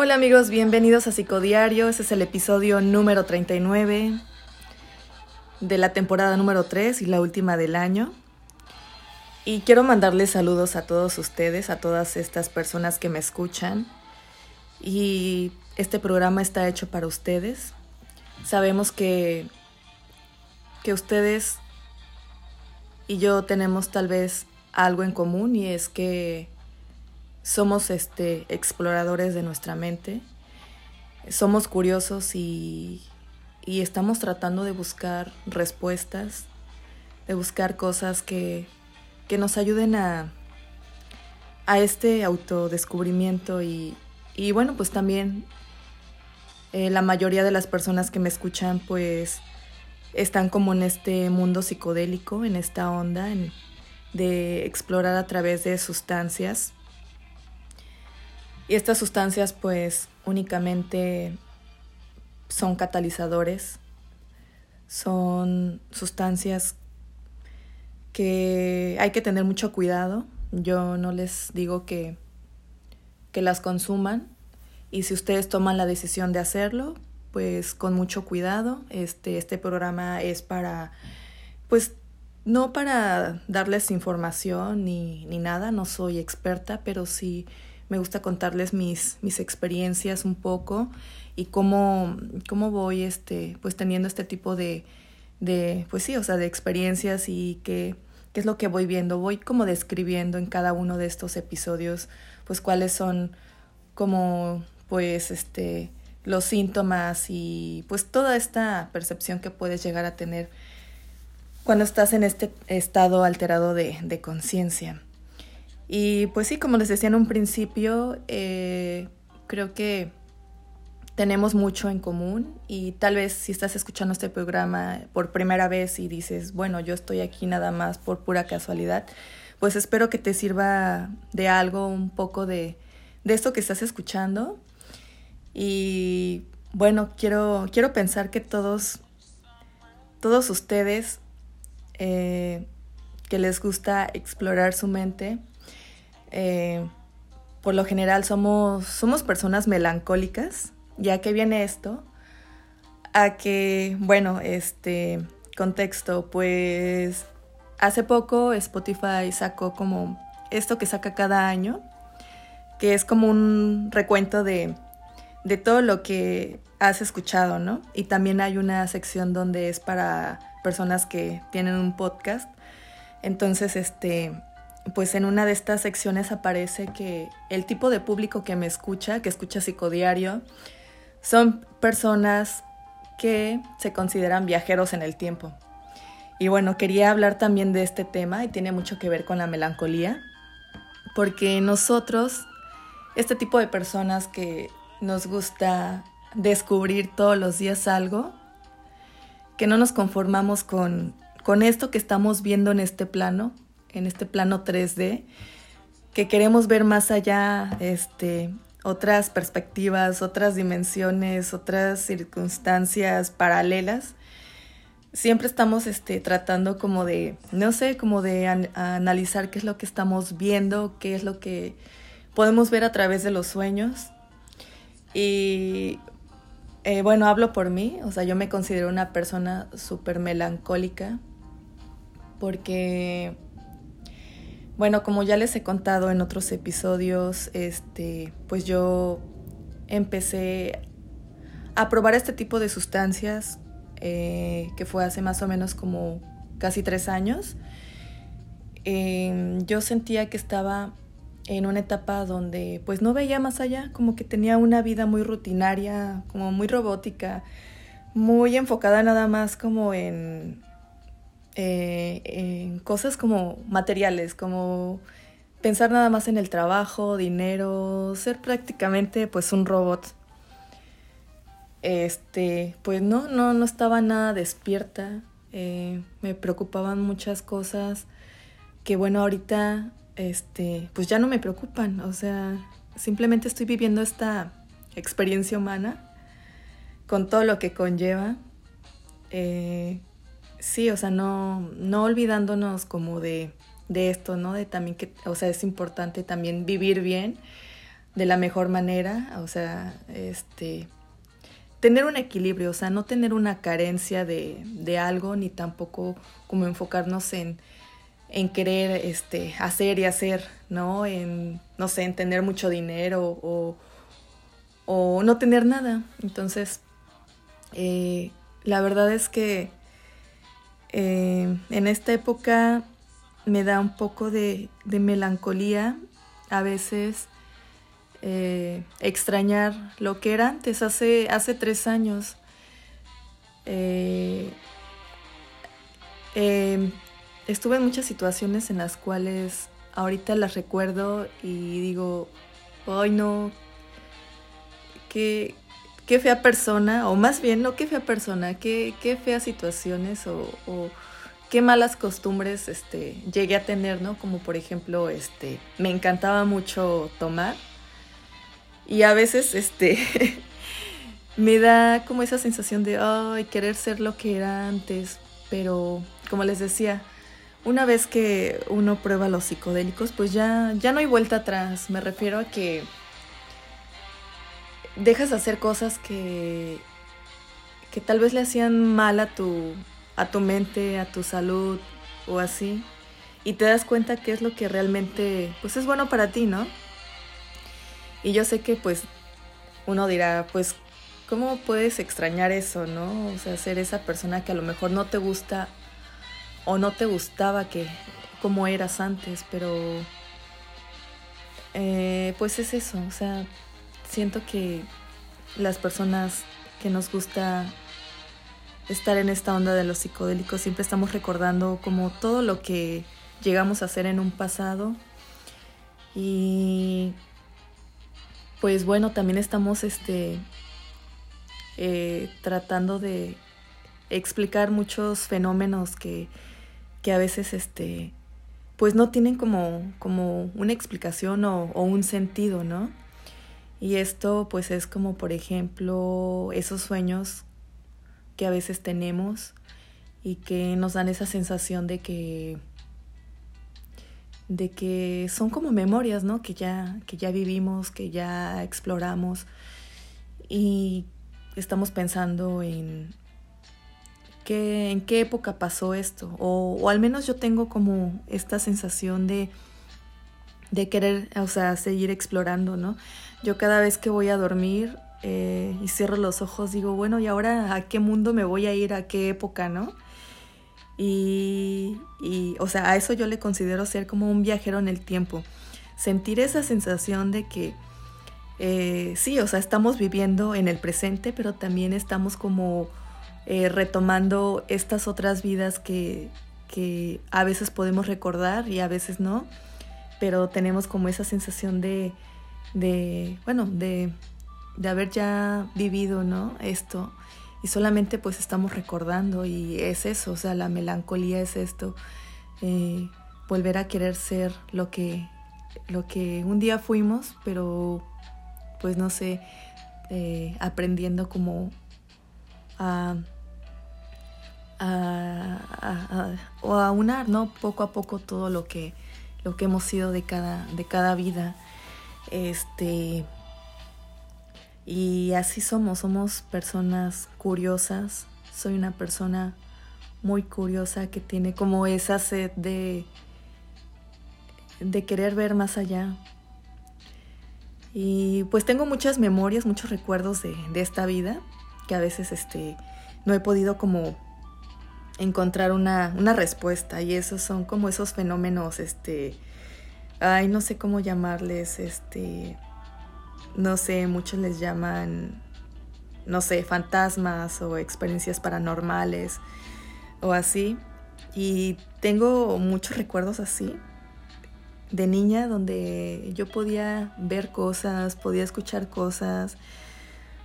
Hola amigos, bienvenidos a Psicodiario. Este es el episodio número 39 de la temporada número 3 y la última del año. Y quiero mandarles saludos a todos ustedes, a todas estas personas que me escuchan. Y este programa está hecho para ustedes. Sabemos que, que ustedes y yo tenemos tal vez algo en común y es que somos este, exploradores de nuestra mente, somos curiosos y, y estamos tratando de buscar respuestas, de buscar cosas que, que nos ayuden a, a este autodescubrimiento y, y bueno, pues también eh, la mayoría de las personas que me escuchan pues están como en este mundo psicodélico, en esta onda de explorar a través de sustancias y estas sustancias pues únicamente son catalizadores, son sustancias que hay que tener mucho cuidado. Yo no les digo que, que las consuman y si ustedes toman la decisión de hacerlo, pues con mucho cuidado. Este, este programa es para, pues no para darles información ni, ni nada, no soy experta, pero sí me gusta contarles mis, mis experiencias un poco y cómo, cómo voy este, pues teniendo este tipo de, de, pues sí, o sea, de experiencias y qué, qué es lo que voy viendo. Voy como describiendo en cada uno de estos episodios, pues cuáles son como, pues, este, los síntomas y pues toda esta percepción que puedes llegar a tener cuando estás en este estado alterado de, de conciencia. Y pues sí, como les decía en un principio, eh, creo que tenemos mucho en común y tal vez si estás escuchando este programa por primera vez y dices, bueno, yo estoy aquí nada más por pura casualidad, pues espero que te sirva de algo un poco de, de esto que estás escuchando. Y bueno, quiero, quiero pensar que todos, todos ustedes eh, que les gusta explorar su mente, eh, por lo general somos, somos personas melancólicas, ya que viene esto, a que, bueno, este contexto, pues hace poco Spotify sacó como esto que saca cada año, que es como un recuento de, de todo lo que has escuchado, ¿no? Y también hay una sección donde es para personas que tienen un podcast. Entonces, este, pues en una de estas secciones aparece que el tipo de público que me escucha, que escucha psicodiario, son personas que se consideran viajeros en el tiempo. Y bueno, quería hablar también de este tema y tiene mucho que ver con la melancolía, porque nosotros, este tipo de personas que nos gusta descubrir todos los días algo, que no nos conformamos con, con esto que estamos viendo en este plano, en este plano 3D, que queremos ver más allá, este, otras perspectivas, otras dimensiones, otras circunstancias paralelas. Siempre estamos este, tratando como de, no sé, como de analizar qué es lo que estamos viendo, qué es lo que podemos ver a través de los sueños. Y eh, bueno, hablo por mí, o sea, yo me considero una persona súper melancólica porque bueno, como ya les he contado en otros episodios, este, pues yo empecé a probar este tipo de sustancias, eh, que fue hace más o menos como casi tres años. Em, yo sentía que estaba en una etapa donde pues no veía más allá, como que tenía una vida muy rutinaria, como muy robótica, muy enfocada nada más como en eh, en cosas como materiales, como pensar nada más en el trabajo, dinero, ser prácticamente pues un robot. Este, pues no, no, no estaba nada despierta. Eh, me preocupaban muchas cosas que bueno, ahorita este, pues ya no me preocupan. O sea, simplemente estoy viviendo esta experiencia humana con todo lo que conlleva. Eh, sí, o sea, no, no olvidándonos como de, de esto, ¿no? De también que, o sea, es importante también vivir bien, de la mejor manera, o sea, este, tener un equilibrio, o sea, no tener una carencia de, de algo, ni tampoco como enfocarnos en, en querer este, hacer y hacer, ¿no? En, no sé, en tener mucho dinero o, o no tener nada. Entonces, eh, la verdad es que eh, en esta época me da un poco de, melancolía a veces eh, extrañar lo que era antes, hace, hace tres años. Eh, estuve en muchas situaciones en las cuales ahorita las recuerdo y digo, ay no, qué, qué fea persona, o más bien, no qué fea persona, qué, feas situaciones o, o, qué malas costumbres este, llegué a tener, ¿no? Como por ejemplo, este, me encantaba mucho tomar y a veces, este, me da como esa sensación de, ay, querer ser lo que era antes. Pero, como les decía, una vez que uno prueba los psicodélicos, pues ya, ya no hay vuelta atrás. Me refiero a que dejas de hacer cosas que, que tal vez le hacían mal a tu, a tu mente, a tu salud o así. Y te das cuenta que es lo que realmente pues es bueno para ti, ¿no? Y yo sé que pues uno dirá, pues, ¿cómo puedes extrañar eso, no? O sea, ser esa persona que a lo mejor no te gusta o no te gustaba que como eras antes, pero eh, pues es eso, o sea, siento que las personas que nos gusta estar en esta onda de los psicodélicos siempre estamos recordando como todo lo que llegamos a hacer en un pasado y pues bueno, también estamos este, eh, tratando de explicar muchos fenómenos que, que, a veces este, pues no tienen como, como una explicación o, o, un sentido, ¿no? Y esto pues es como por ejemplo esos sueños que a veces tenemos y que nos dan esa sensación de que de que son como memorias, ¿no? Que ya, que ya vivimos, que ya exploramos y estamos pensando en qué, en qué época pasó esto, o, o al menos yo tengo como esta sensación de, de querer, o sea, seguir explorando, ¿no? Yo cada vez que voy a dormir eh, y cierro los ojos digo, bueno, ¿y ahora a qué mundo me voy a ir, a qué época, ¿no? Y, o sea, a eso yo le considero ser como un viajero en el tiempo. Sentir esa sensación de que eh, sí, o sea, estamos viviendo en el presente, pero también estamos como eh, retomando estas otras vidas que, que a veces podemos recordar y a veces no, pero tenemos como esa sensación de, de bueno, de, de haber ya vivido, ¿no? Esto y solamente pues estamos recordando y es eso, o sea, la melancolía es esto, eh, volver a querer ser lo que, lo que un día fuimos, pero pues no sé, eh, aprendiendo como a, a, a, o a unar, ¿no? Poco a poco todo lo que, lo que hemos sido de cada, de cada vida. Este, y así somos, somos personas curiosas. Soy una persona muy curiosa que tiene como esa sed de, de querer ver más allá. Y pues tengo muchas memorias, muchos recuerdos de, de esta vida que a veces este, no he podido como encontrar una, una respuesta y esos son como esos fenómenos, este, ay, no sé cómo llamarles, este, no sé, muchos les llaman, no sé, fantasmas o experiencias paranormales o así. Y tengo muchos recuerdos así de niña donde yo podía ver cosas, podía escuchar cosas,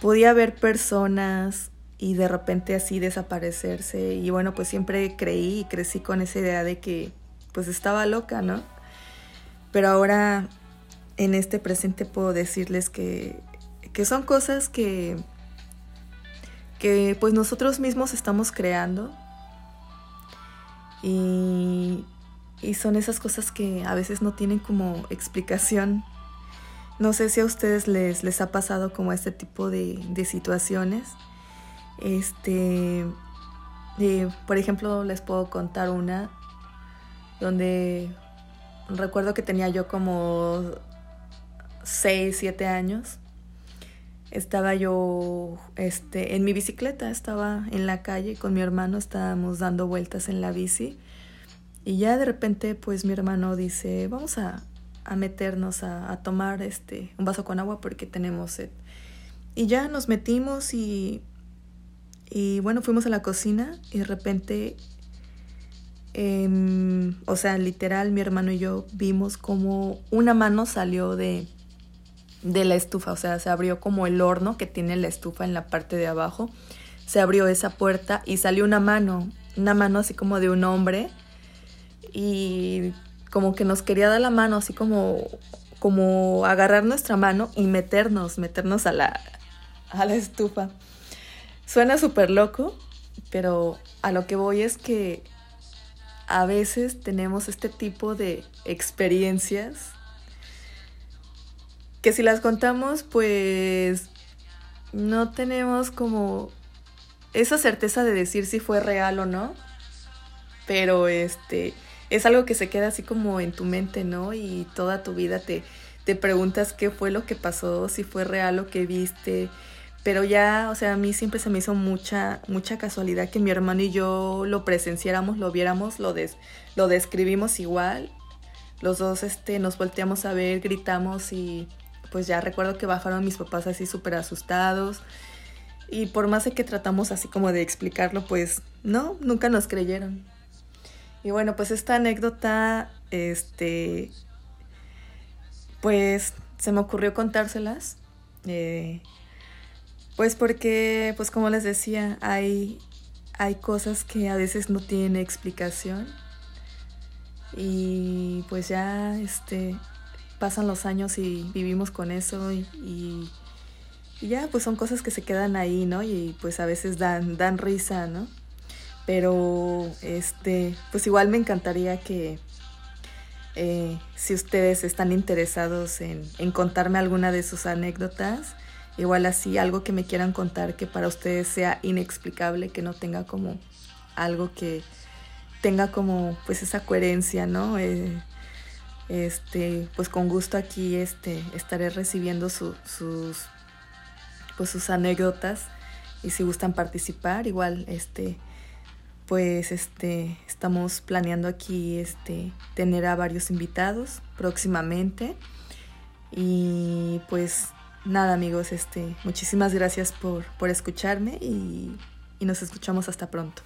podía ver personas y de repente así desaparecerse. Y bueno, pues siempre creí y crecí con esa idea de que pues estaba loca, ¿no? Pero ahora en este presente puedo decirles que, que son cosas que, que pues nosotros mismos estamos creando y, y son esas cosas que a veces no tienen como explicación No sé si a ustedes les, les ha pasado como este tipo de, de situaciones. Este, eh, por ejemplo, les puedo contar una donde recuerdo que tenía yo como 6, 7 años. Estaba yo este, en mi bicicleta, estaba en la calle con mi hermano, estábamos dando vueltas en la bici. Y ya de repente, pues mi hermano dice, vamos a, a meternos a, a, tomar este, un vaso con agua porque tenemos sed. Y ya nos metimos y, y bueno, fuimos a la cocina y de repente, eh, o sea, literal, mi hermano y yo vimos como una mano salió de, de la estufa, o sea, se abrió como el horno que tiene la estufa en la parte de abajo, se abrió esa puerta y salió una mano, una mano así como de un hombre y como que nos quería dar la mano, así como, como agarrar nuestra mano y meternos, meternos a la, a la estufa. Suena súper loco, pero a lo que voy es que a veces tenemos este tipo de experiencias que si las contamos, pues no tenemos como esa certeza de decir si fue real o no. Pero este es algo que se queda así como en tu mente, ¿no? Y toda tu vida te, te preguntas qué fue lo que pasó, si fue real lo que viste. Pero ya, o sea, a mí siempre se me hizo mucha, mucha casualidad que mi hermano y yo lo presenciáramos, lo viéramos, lo, des, lo describimos igual. Los dos este, nos volteamos a ver, gritamos y pues ya recuerdo que bajaron mis papás así súper asustados. Y por más de que tratamos así como de explicarlo, pues no, nunca nos creyeron. Y bueno, pues esta anécdota, este, pues se me ocurrió contárselas. Eh, pues porque, pues como les decía, hay, hay cosas que a veces no tienen explicación. Y pues ya, este, pasan los años y vivimos con eso y, ya, pues son cosas que se quedan ahí, ¿no? Y pues a veces dan, dan risa, ¿no? Pero, este, pues igual me encantaría que eh, si ustedes están interesados en, en contarme alguna de sus anécdotas, igual así algo que me quieran contar que para ustedes sea inexplicable, que no tenga como algo que tenga como pues esa coherencia, ¿no? Eh, este, pues con gusto aquí este, estaré recibiendo su, sus, pues sus anécdotas y si gustan participar, igual este, pues este, estamos planeando aquí este, tener a varios invitados próximamente y pues nada amigos, este, muchísimas gracias por, por escucharme y, y nos escuchamos hasta pronto.